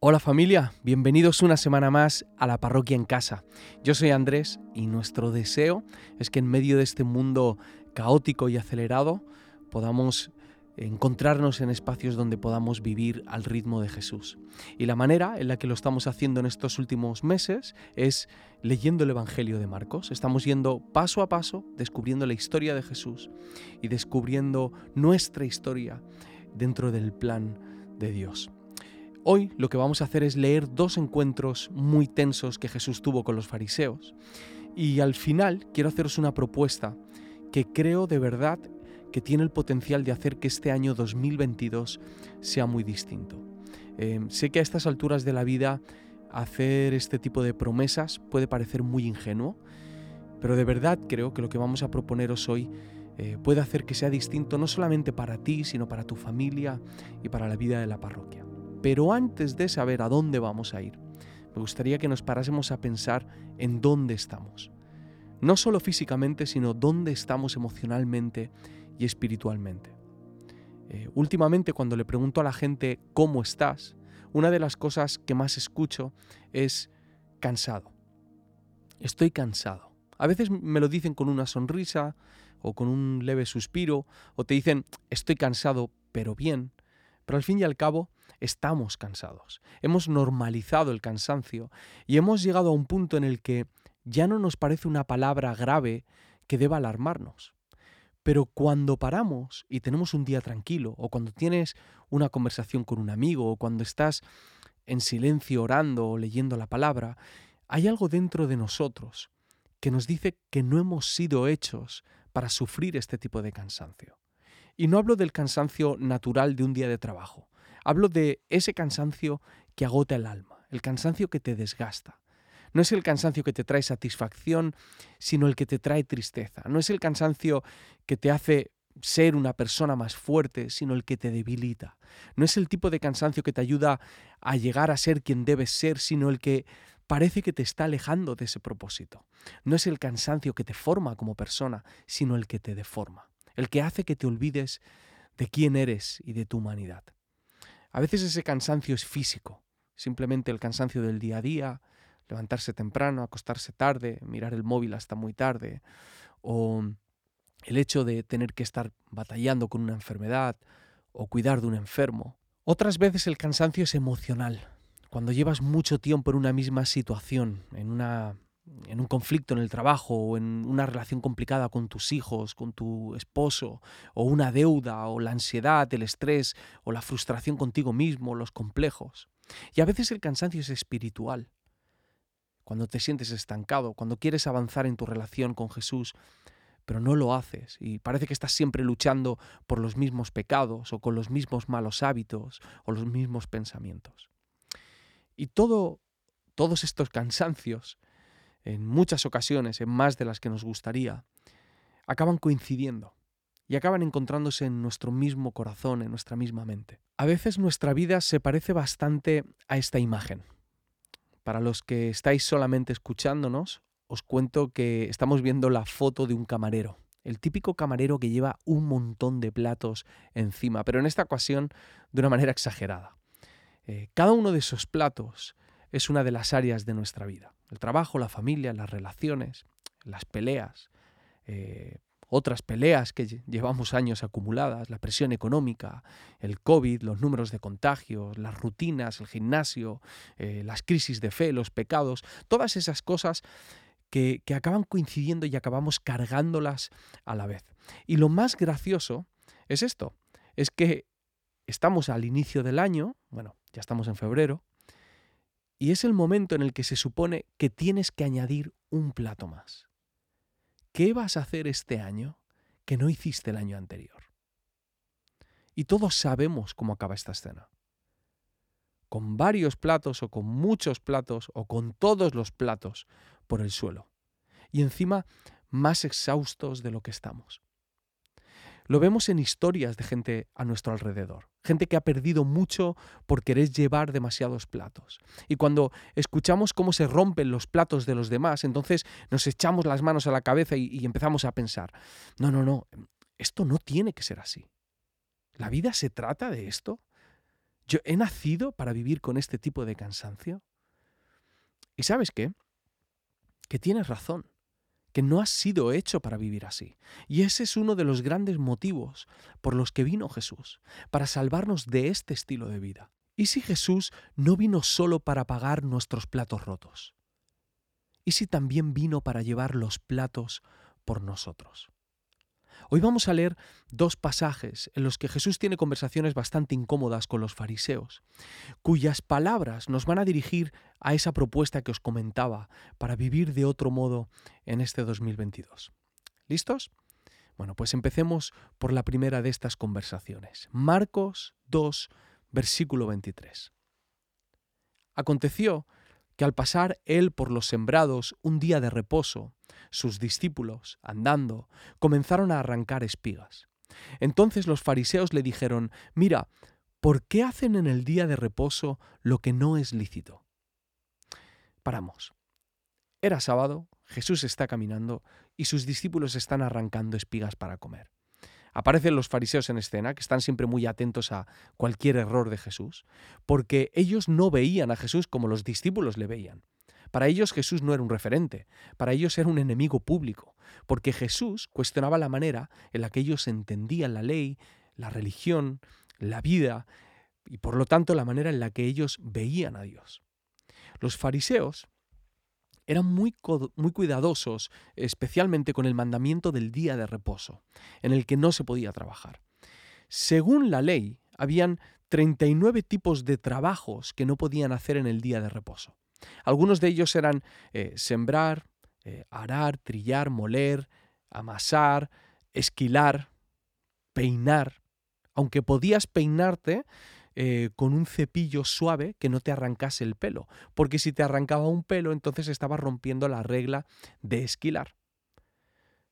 Hola familia, bienvenidos una semana más a la parroquia en casa. Yo soy Andrés y nuestro deseo es que en medio de este mundo caótico y acelerado podamos encontrarnos en espacios donde podamos vivir al ritmo de Jesús. Y la manera en la que lo estamos haciendo en estos últimos meses es leyendo el Evangelio de Marcos. Estamos yendo paso a paso, descubriendo la historia de Jesús y descubriendo nuestra historia dentro del plan de Dios. Hoy lo que vamos a hacer es leer dos encuentros muy tensos que Jesús tuvo con los fariseos. Y al final quiero haceros una propuesta que creo de verdad que tiene el potencial de hacer que este año 2022 sea muy distinto. Em, sé que a estas alturas de la vida hacer este tipo de promesas puede parecer muy ingenuo, pero de verdad creo que lo que vamos a proponeros hoy eh, puede hacer que sea distinto no solamente para ti, sino para tu familia y para la vida de la parroquia. Pero antes de saber a dónde vamos a ir, me gustaría que nos parásemos a pensar en dónde estamos. No solo físicamente, sino dónde estamos emocionalmente y espiritualmente. Eh, últimamente cuando le pregunto a la gente cómo estás, una de las cosas que más escucho es cansado. Estoy cansado. A veces me lo dicen con una sonrisa o con un leve suspiro o te dicen estoy cansado pero bien. Pero al fin y al cabo estamos cansados. Hemos normalizado el cansancio y hemos llegado a un punto en el que ya no nos parece una palabra grave que deba alarmarnos. Pero cuando paramos y tenemos un día tranquilo, o cuando tienes una conversación con un amigo, o cuando estás en silencio orando o leyendo la palabra, hay algo dentro de nosotros que nos dice que no hemos sido hechos para sufrir este tipo de cansancio. Y no hablo del cansancio natural de un día de trabajo, Hablo de ese cansancio que agota el alma, el cansancio que te desgasta. No es el cansancio que te trae satisfacción, sino el que te trae tristeza. No es el cansancio que te hace ser una persona más fuerte, sino el que te debilita. No es el tipo de cansancio que te ayuda a llegar a ser quien debes ser, sino el que parece que te está alejando de ese propósito. No es el cansancio que te forma como persona, sino el que te deforma, el que hace que te olvides de quién eres y de tu humanidad. A veces ese cansancio es físico, simplemente el cansancio del día a día, levantarse temprano, acostarse tarde, mirar el móvil hasta muy tarde, o el hecho de tener que estar batallando con una enfermedad o cuidar de un enfermo. Otras veces el cansancio es emocional, cuando llevas mucho tiempo en una misma situación, en una en un conflicto en el trabajo o en una relación complicada con tus hijos, con tu esposo, o una deuda, o la ansiedad, el estrés, o la frustración contigo mismo, los complejos. Y a veces el cansancio es espiritual. Cuando te sientes estancado, cuando quieres avanzar en tu relación con Jesús, pero no lo haces y parece que estás siempre luchando por los mismos pecados o con los mismos malos hábitos o los mismos pensamientos. Y todo, todos estos cansancios en muchas ocasiones, en más de las que nos gustaría, acaban coincidiendo y acaban encontrándose en nuestro mismo corazón, en nuestra misma mente. A veces nuestra vida se parece bastante a esta imagen. Para los que estáis solamente escuchándonos, os cuento que estamos viendo la foto de un camarero. El típico camarero que lleva un montón de platos encima, pero en esta ocasión de una manera exagerada. Eh, cada uno de esos platos es una de las áreas de nuestra vida. El trabajo, la familia, las relaciones, las peleas, eh, otras peleas que llevamos años acumuladas, la presión económica, el COVID, los números de contagios, las rutinas, el gimnasio, eh, las crisis de fe, los pecados, todas esas cosas que, que acaban coincidiendo y acabamos cargándolas a la vez. Y lo más gracioso es esto, es que estamos al inicio del año, bueno, ya estamos en febrero, y es el momento en el que se supone que tienes que añadir un plato más. ¿Qué vas a hacer este año que no hiciste el año anterior? Y todos sabemos cómo acaba esta escena. Con varios platos o con muchos platos o con todos los platos por el suelo. Y encima más exhaustos de lo que estamos. Lo vemos en historias de gente a nuestro alrededor, gente que ha perdido mucho por querer llevar demasiados platos. Y cuando escuchamos cómo se rompen los platos de los demás, entonces nos echamos las manos a la cabeza y, empezamos a pensar, no, no, no, esto no tiene que ser así. ¿La vida se trata de esto? ¿Yo he nacido para vivir con este tipo de cansancio? ¿Y sabes qué? Que tienes razón, que no has sido hecho para vivir así. Y ese es uno de los grandes motivos por los que vino Jesús, para salvarnos de este estilo de vida. ¿Y si Jesús no vino solo para pagar nuestros platos rotos? ¿Y si también vino para llevar los platos por nosotros? Hoy vamos a leer dos pasajes en los que Jesús tiene conversaciones bastante incómodas con los fariseos, cuyas palabras nos van a dirigir a esa propuesta que os comentaba para vivir de otro modo en este 2022. ¿Listos? Bueno, pues empecemos por la primera de estas conversaciones. Marcos 2, versículo 23. Aconteció que al pasar él por los sembrados un día de reposo, sus discípulos, andando, comenzaron a arrancar espigas. Entonces los fariseos le dijeron, Mira, ¿por qué hacen en el día de reposo lo que no es lícito? Paramos. Era sábado, Jesús está caminando y sus discípulos están arrancando espigas para comer. Aparecen los fariseos en escena, que están siempre muy atentos a cualquier error de Jesús, porque ellos no veían a Jesús como los discípulos le veían. Para ellos Jesús no era un referente, para ellos era un enemigo público, porque Jesús cuestionaba la manera en la que ellos entendían la ley, la religión, la vida, y por lo tanto la manera en la que ellos veían a Dios. Los fariseos eran muy, muy cuidadosos, especialmente con el mandamiento del día de reposo, en el que no se podía trabajar. Según la ley, habían 39 tipos de trabajos que no podían hacer en el día de reposo. Algunos de ellos eran eh, sembrar, eh, arar, trillar, moler, amasar, esquilar, peinar. Aunque podías peinarte, eh, con un cepillo suave que no te arrancase el pelo, porque si te arrancaba un pelo entonces estabas rompiendo la regla de esquilar.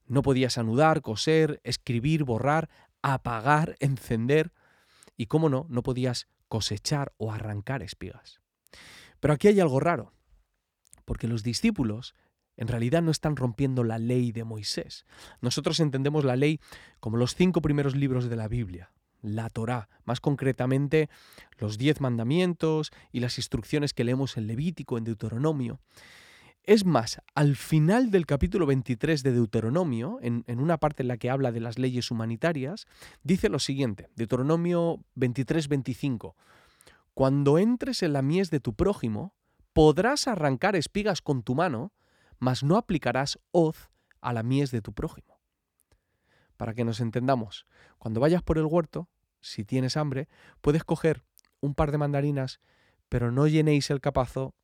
No podías anudar, coser, escribir, borrar, apagar, encender y, cómo no, no podías cosechar o arrancar espigas. Pero aquí hay algo raro, porque los discípulos en realidad no están rompiendo la ley de Moisés. Nosotros entendemos la ley como los cinco primeros libros de la Biblia, la Torá, más concretamente los diez mandamientos y las instrucciones que leemos en Levítico, en Deuteronomio. Es más, al final del capítulo 23 de Deuteronomio, en, en, una parte en la que habla de las leyes humanitarias, dice lo siguiente, Deuteronomio 23-25, Cuando entres en la mies de tu prójimo, podrás arrancar espigas con tu mano, mas no aplicarás hoz a la mies de tu prójimo para que nos entendamos. Cuando vayas por el huerto, si tienes hambre, puedes coger un par de mandarinas, pero no llenéis el capazo,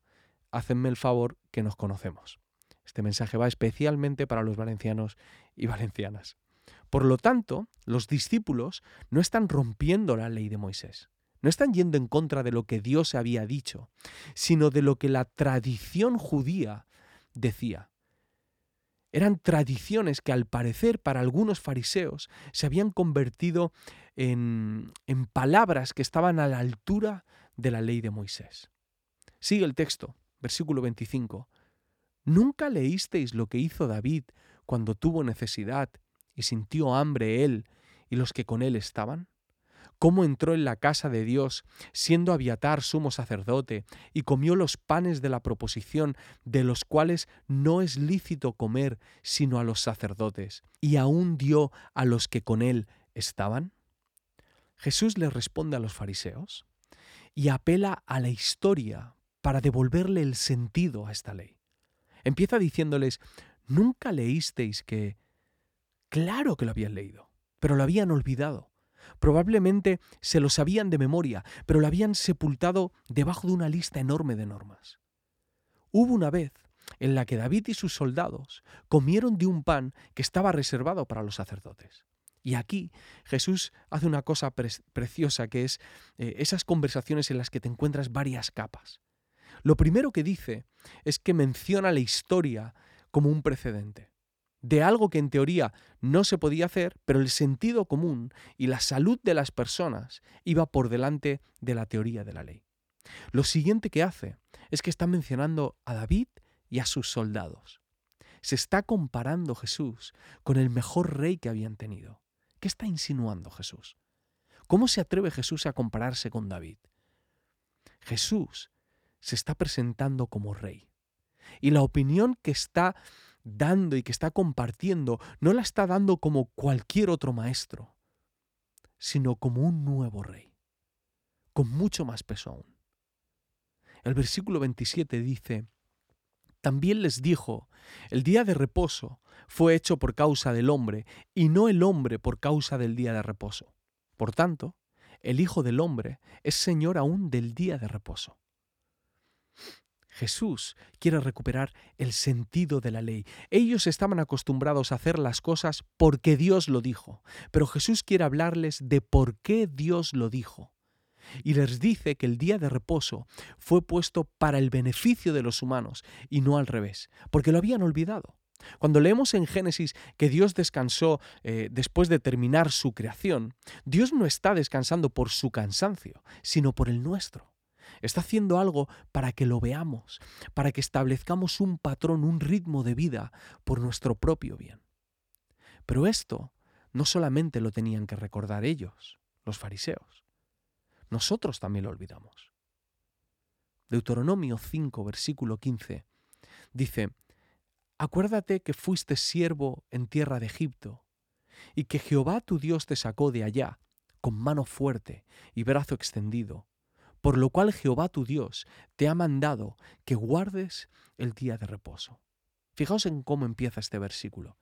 hacedme el favor que nos conocemos. Este mensaje va especialmente para los valencianos y valencianas. Por lo tanto, los discípulos no están rompiendo la ley de Moisés, no están yendo en contra de lo que Dios había dicho, sino de lo que la tradición judía decía. Eran tradiciones que al parecer para algunos fariseos se habían convertido en, en palabras que estaban a la altura de la ley de Moisés. Sigue el texto, versículo 25. ¿Nunca leísteis lo que hizo David cuando tuvo necesidad y sintió hambre él y los que con él estaban? Cómo entró en la casa de Dios, siendo Abiatar sumo sacerdote, y comió los panes de la proposición, de los cuales no es lícito comer sino a los sacerdotes, y aún dio a los que con él estaban? Jesús le responde a los fariseos y apela a la historia para devolverle el sentido a esta ley. Empieza diciéndoles, ¿nunca leísteis que... Claro que lo habían leído, pero lo habían olvidado. Probablemente se lo sabían de memoria, pero lo habían sepultado debajo de una lista enorme de normas. Hubo una vez en la que David y sus soldados comieron de un pan que estaba reservado para los sacerdotes. Y aquí Jesús hace una cosa preciosa que es eh, esas conversaciones en las que te encuentras varias capas. Lo primero que dice es que menciona la historia como un precedente de algo que en teoría no se podía hacer, pero el sentido común y la salud de las personas iba por delante de la teoría de la ley. Lo siguiente que hace es que está mencionando a David y a sus soldados. Se está comparando Jesús con el mejor rey que habían tenido. ¿Qué está insinuando Jesús? ¿Cómo se atreve Jesús a compararse con David? Jesús se está presentando como rey. Y la opinión que está dando y que está compartiendo no la está dando como cualquier otro maestro, sino como un nuevo rey, con mucho más peso aún. El versículo 27 dice, también les dijo, el día de reposo fue hecho por causa del hombre y no el hombre por causa del día de reposo. Por tanto, el Hijo del Hombre es Señor aún del día de reposo. Jesús quiere recuperar el sentido de la ley. Ellos estaban acostumbrados a hacer las cosas porque Dios lo dijo, pero Jesús quiere hablarles de por qué Dios lo dijo. Y les dice que el día de reposo fue puesto para el beneficio de los humanos y no al revés, porque lo habían olvidado. Cuando leemos en Génesis que Dios descansó eh, después de terminar su creación, Dios no está descansando por su cansancio, sino por el nuestro. Está haciendo algo para que lo veamos, para que establezcamos un patrón, un ritmo de vida por nuestro propio bien. Pero esto no solamente lo tenían que recordar ellos, los fariseos. Nosotros también lo olvidamos. Deuteronomio 5, versículo 15, dice, Acuérdate que fuiste siervo en tierra de Egipto, y que Jehová tu Dios te sacó de allá con mano fuerte y brazo extendido, por lo cual Jehová tu Dios te ha mandado que guardes el día de reposo. Fijaos en cómo empieza este versículo.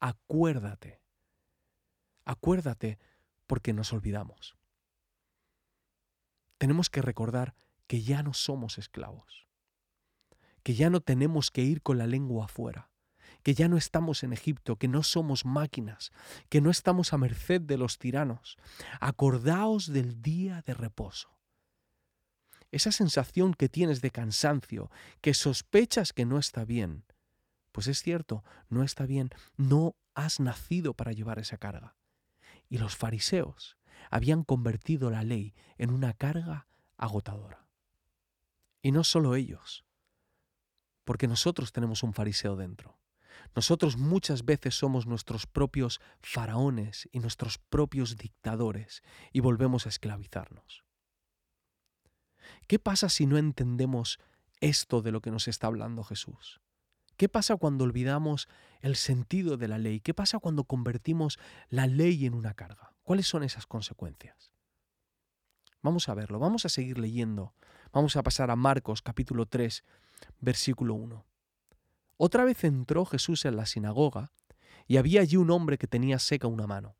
Acuérdate. Acuérdate porque nos olvidamos. Tenemos que recordar que ya no somos esclavos, que ya no tenemos que ir con la lengua afuera, que ya no estamos en Egipto, que no somos máquinas, que no estamos a merced de los tiranos. Acordaos del día de reposo esa sensación que tienes de cansancio, que sospechas que no está bien, pues es cierto, no está bien, no has nacido para llevar esa carga. Y los fariseos habían convertido la ley en una carga agotadora. Y no solo ellos, porque nosotros tenemos un fariseo dentro. Nosotros muchas veces somos nuestros propios faraones y nuestros propios dictadores y volvemos a esclavizarnos. ¿Qué pasa si no entendemos esto de lo que nos está hablando Jesús? ¿Qué pasa cuando olvidamos el sentido de la ley? ¿Qué pasa cuando convertimos la ley en una carga? ¿Cuáles son esas consecuencias? Vamos a verlo, vamos a seguir leyendo. Vamos a pasar a Marcos capítulo 3, versículo 1. Otra vez entró Jesús en la sinagoga y había allí un hombre que tenía seca una mano.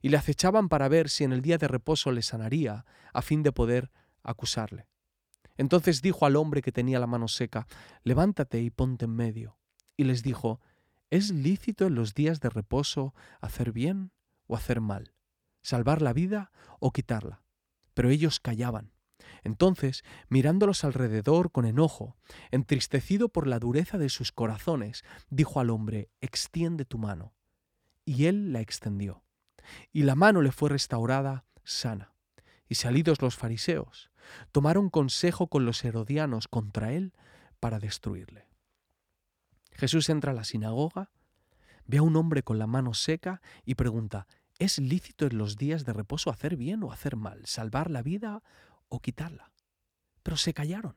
Y le acechaban para ver si en el día de reposo le sanaría, a fin de poder acusarle. Entonces dijo al hombre que tenía la mano seca, levántate y ponte en medio. Y les dijo, ¿es lícito en los días de reposo hacer bien o hacer mal? ¿Salvar la vida o quitarla? Pero ellos callaban. Entonces, mirándolos alrededor con enojo, entristecido por la dureza de sus corazones, dijo al hombre, extiende tu mano. Y él la extendió. Y la mano le fue restaurada sana. Y salidos los fariseos, tomaron consejo con los herodianos contra él para destruirle. Jesús entra a la sinagoga, ve a un hombre con la mano seca y pregunta, ¿es lícito en los días de reposo hacer bien o hacer mal, salvar la vida o quitarla? Pero se callaron.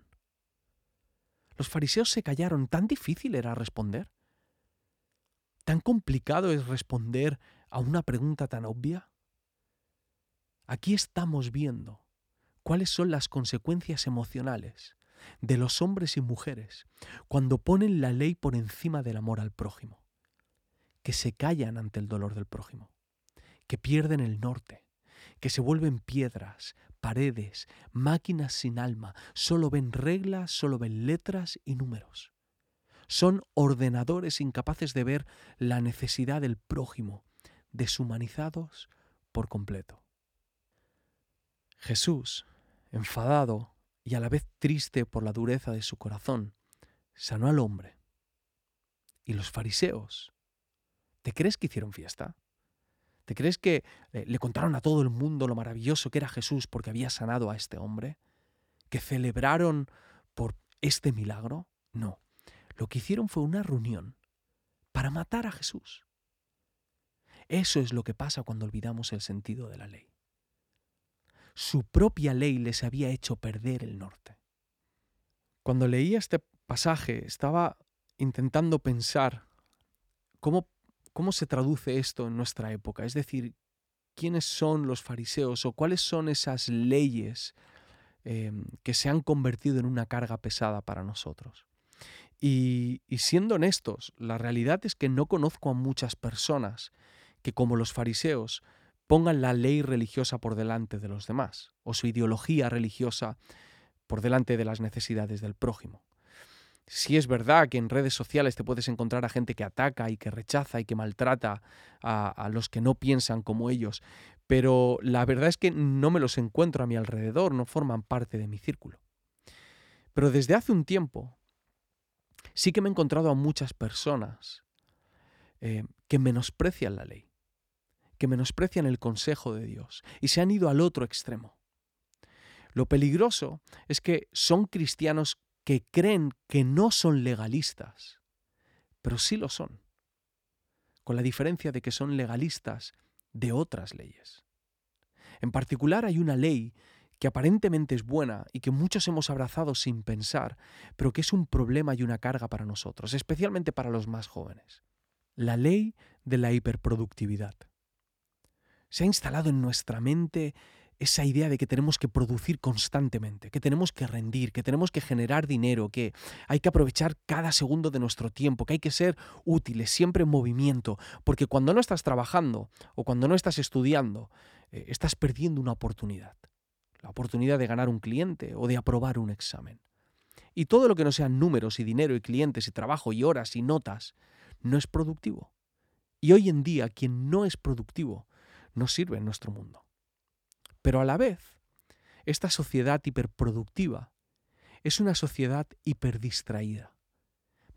Los fariseos se callaron. ¿Tan difícil era responder? ¿Tan complicado es responder a una pregunta tan obvia? Aquí estamos viendo cuáles son las consecuencias emocionales de los hombres y mujeres cuando ponen la ley por encima del amor al prójimo, que se callan ante el dolor del prójimo, que pierden el norte, que se vuelven piedras, paredes, máquinas sin alma, solo ven reglas, solo ven letras y números. Son ordenadores incapaces de ver la necesidad del prójimo, deshumanizados por completo. Jesús, enfadado y a la vez triste por la dureza de su corazón, sanó al hombre. ¿Y los fariseos? ¿Te crees que hicieron fiesta? ¿Te crees que eh, le contaron a todo el mundo lo maravilloso que era Jesús porque había sanado a este hombre? ¿Que celebraron por este milagro? No. Lo que hicieron fue una reunión para matar a Jesús. Eso es lo que pasa cuando olvidamos el sentido de la ley su propia ley les había hecho perder el norte. Cuando leía este pasaje estaba intentando pensar cómo, cómo se traduce esto en nuestra época, es decir, quiénes son los fariseos o cuáles son esas leyes em, que se han convertido en una carga pesada para nosotros. Y, y, siendo honestos, la realidad es que no conozco a muchas personas que, como los fariseos, pongan la ley religiosa por delante de los demás, o su ideología religiosa por delante de las necesidades del prójimo. Si es verdad que en redes sociales te puedes encontrar a gente que ataca y que rechaza y que maltrata a, los que no piensan como ellos, pero la verdad es que no me los encuentro a mi alrededor, no forman parte de mi círculo. Pero desde hace un tiempo sí que me he encontrado a muchas personas eh, que menosprecian la ley, que menosprecian el consejo de Dios y se han ido al otro extremo. Lo peligroso es que son cristianos que creen que no son legalistas, pero sí lo son, con la diferencia de que son legalistas de otras leyes. En particular hay una ley que aparentemente es buena y que muchos hemos abrazado sin pensar, pero que es un problema y una carga para nosotros, especialmente para los más jóvenes. La ley de la hiperproductividad. Se ha instalado en nuestra mente esa idea de que tenemos que producir constantemente, que tenemos que rendir, que tenemos que generar dinero, que hay que aprovechar cada segundo de nuestro tiempo, que hay que ser útiles, siempre en movimiento, porque cuando no estás trabajando o cuando no estás estudiando, eh, estás perdiendo una oportunidad, la oportunidad de ganar un cliente o de aprobar un examen. Y todo lo que no sean números y dinero y clientes y trabajo y horas y notas no es productivo. Y hoy en día quien no es productivo no sirve en nuestro mundo. Pero a la vez, esta sociedad hiperproductiva es una sociedad hiperdistraída.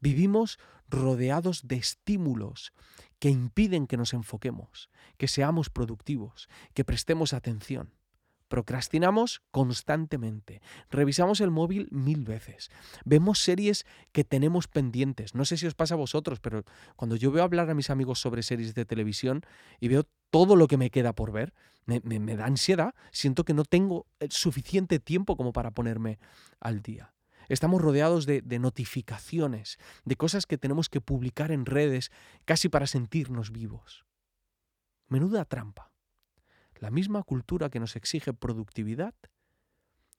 Vivimos rodeados de estímulos que impiden que nos enfoquemos, que seamos productivos, que prestemos atención. Procrastinamos constantemente, revisamos el móvil mil veces, vemos series que tenemos pendientes. No sé si os pasa a vosotros, pero cuando yo veo hablar a mis amigos sobre series de televisión y veo todo lo que me queda por ver, me, da ansiedad, siento que no tengo suficiente tiempo como para ponerme al día. Estamos rodeados de, de, notificaciones, de cosas que tenemos que publicar en redes casi para sentirnos vivos. Menuda trampa. La misma cultura que nos exige productividad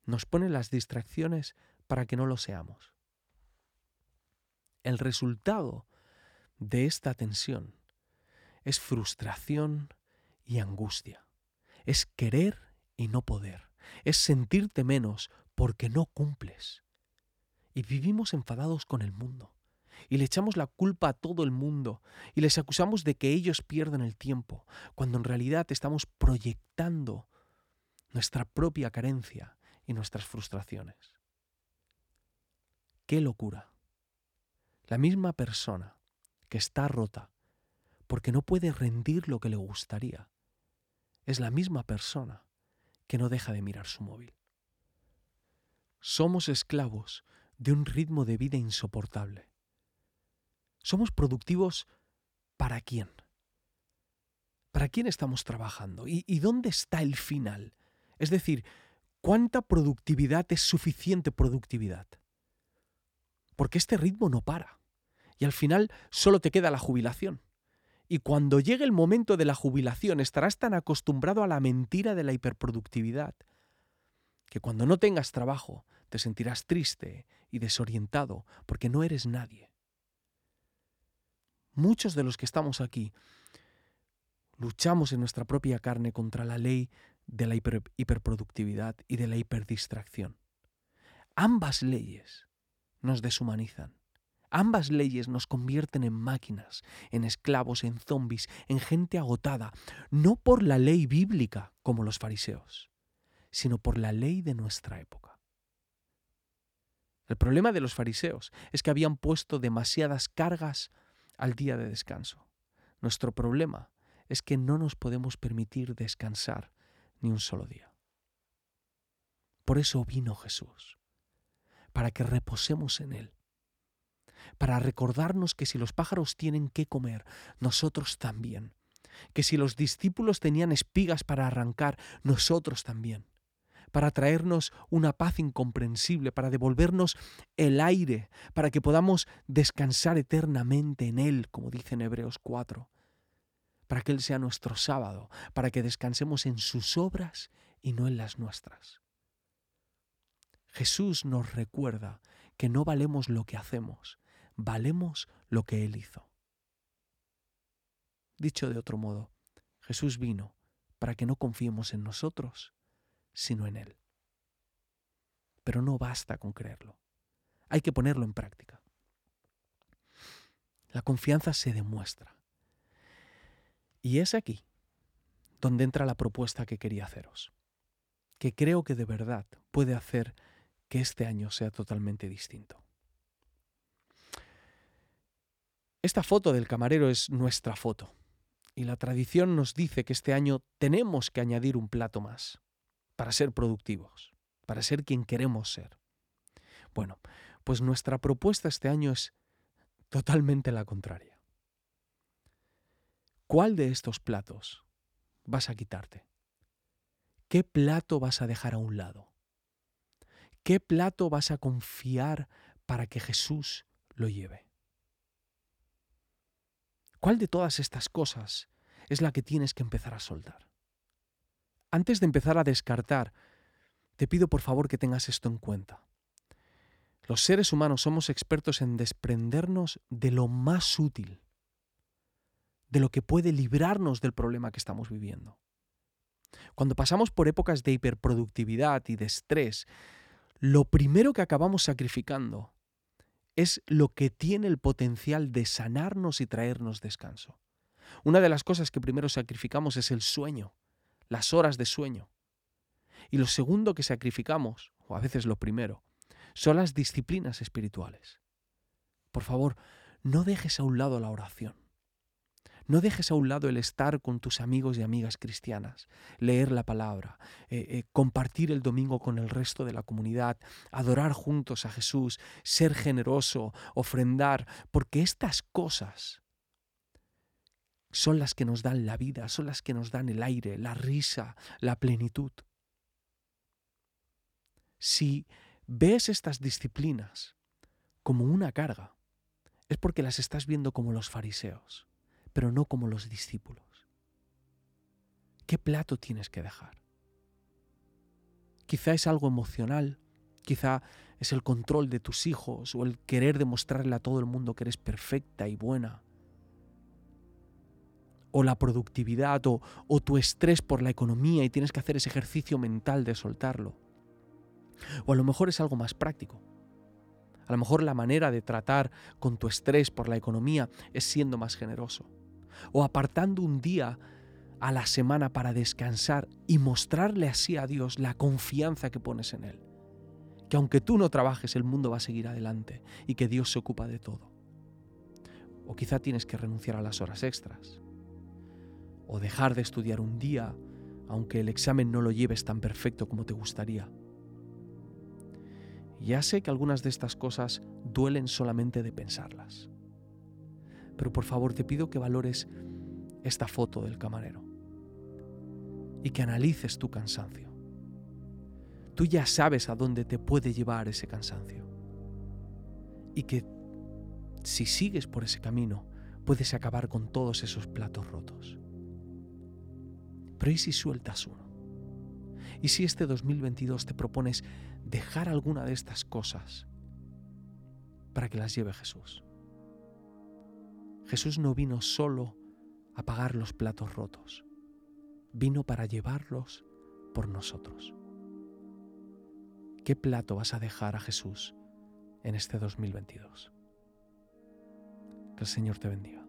nos pone las distracciones para que no lo seamos. El resultado de esta tensión es frustración y angustia. Es querer y no poder. Es sentirte menos porque no cumples. Y vivimos enfadados con el mundo y le echamos la culpa a todo el mundo y les acusamos de que ellos pierden el tiempo, cuando en realidad estamos proyectando nuestra propia carencia y nuestras frustraciones. ¡Qué locura! La misma persona que está rota porque no puede rendir lo que le gustaría, es la misma persona que no deja de mirar su móvil. Somos esclavos de un ritmo de vida insoportable ¿Somos productivos para quién? ¿Para quién estamos trabajando? ¿Y, dónde está el final? Es decir, ¿cuánta productividad es suficiente productividad? Porque este ritmo no para. Y al final solo te queda la jubilación. Y cuando llegue el momento de la jubilación estarás tan acostumbrado a la mentira de la hiperproductividad que cuando no tengas trabajo te sentirás triste y desorientado porque no eres nadie muchos de los que estamos aquí luchamos en nuestra propia carne contra la ley de la hiperproductividad y de la hiperdistracción. Ambas leyes nos deshumanizan. Ambas leyes nos convierten en máquinas, en esclavos, en zombies, en gente agotada, no por la ley bíblica como los fariseos, sino por la ley de nuestra época. El problema de los fariseos es que habían puesto demasiadas cargas al día de descanso. Nuestro problema es que no nos podemos permitir descansar ni un solo día. Por eso vino Jesús, para que reposemos en Él, para recordarnos que si los pájaros tienen que comer, nosotros también, que si los discípulos tenían espigas para arrancar, nosotros también, para traernos una paz incomprensible, para devolvernos el aire, para que podamos descansar eternamente en Él, como dice en Hebreos 4, para que Él sea nuestro sábado, para que descansemos en sus obras y no en las nuestras. Jesús nos recuerda que no valemos lo que hacemos, valemos lo que Él hizo. Dicho de otro modo, Jesús vino para que no confiemos en nosotros, sino en Él. Pero no basta con creerlo, hay que ponerlo en práctica. La confianza se demuestra. Y es aquí donde entra la propuesta que quería haceros, que creo que de verdad puede hacer que este año sea totalmente distinto. Esta foto del camarero es nuestra foto. Y la tradición nos dice que este año tenemos que añadir un plato más para ser productivos, para ser quien queremos ser. Bueno, pues nuestra propuesta este año es totalmente la contraria. ¿Cuál de estos platos vas a quitarte? ¿Qué plato vas a dejar a un lado? ¿Qué plato vas a confiar para que Jesús lo lleve? ¿Cuál de todas estas cosas es la que tienes que empezar a soltar? Antes de empezar a descartar, te pido por favor que tengas esto en cuenta. Los seres humanos somos expertos en desprendernos de lo más útil, de lo que puede librarnos del problema que estamos viviendo. Cuando pasamos por épocas de hiperproductividad y de estrés, lo primero que acabamos sacrificando es lo que tiene el potencial de sanarnos y traernos descanso. Una de las cosas que primero sacrificamos es el sueño, las horas de sueño. Y lo segundo que sacrificamos, o a veces lo primero, son las disciplinas espirituales. Por favor, no dejes a un lado la oración. No dejes a un lado el estar con tus amigos y amigas cristianas, leer la palabra, eh, eh, compartir el domingo con el resto de la comunidad, adorar juntos a Jesús, ser generoso, ofrendar, porque estas cosas son las que nos dan la vida, son las que nos dan el aire, la risa, la plenitud. Si ves estas disciplinas como una carga, es porque las estás viendo como los fariseos pero no como los discípulos. ¿Qué plato tienes que dejar? Quizá es algo emocional, quizá es el control de tus hijos o el querer demostrarle a todo el mundo que eres perfecta y buena. O la productividad o, o tu estrés por la economía y tienes que hacer ese ejercicio mental de soltarlo. O a lo mejor es algo más práctico. A lo mejor la manera de tratar con tu estrés por la economía es siendo más generoso o apartando un día a la semana para descansar y mostrarle así a Dios la confianza que pones en Él. Que aunque tú no trabajes, el mundo va a seguir adelante y que Dios se ocupa de todo. O quizá tienes que renunciar a las horas extras. O dejar de estudiar un día, aunque el examen no lo lleves tan perfecto como te gustaría. Ya sé que algunas de estas cosas duelen solamente de pensarlas. Pero por favor te pido que valores esta foto del camarero y que analices tu cansancio. Tú ya sabes a dónde te puede llevar ese cansancio. Y que si sigues por ese camino, puedes acabar con todos esos platos rotos. Pero ¿y si sueltas uno? ¿Y si este 2022 te propones dejar alguna de estas cosas para que las lleve Jesús? Jesús no vino solo a pagar los platos rotos, vino para llevarlos por nosotros. ¿Qué plato vas a dejar a Jesús en este 2022? Que el Señor te bendiga.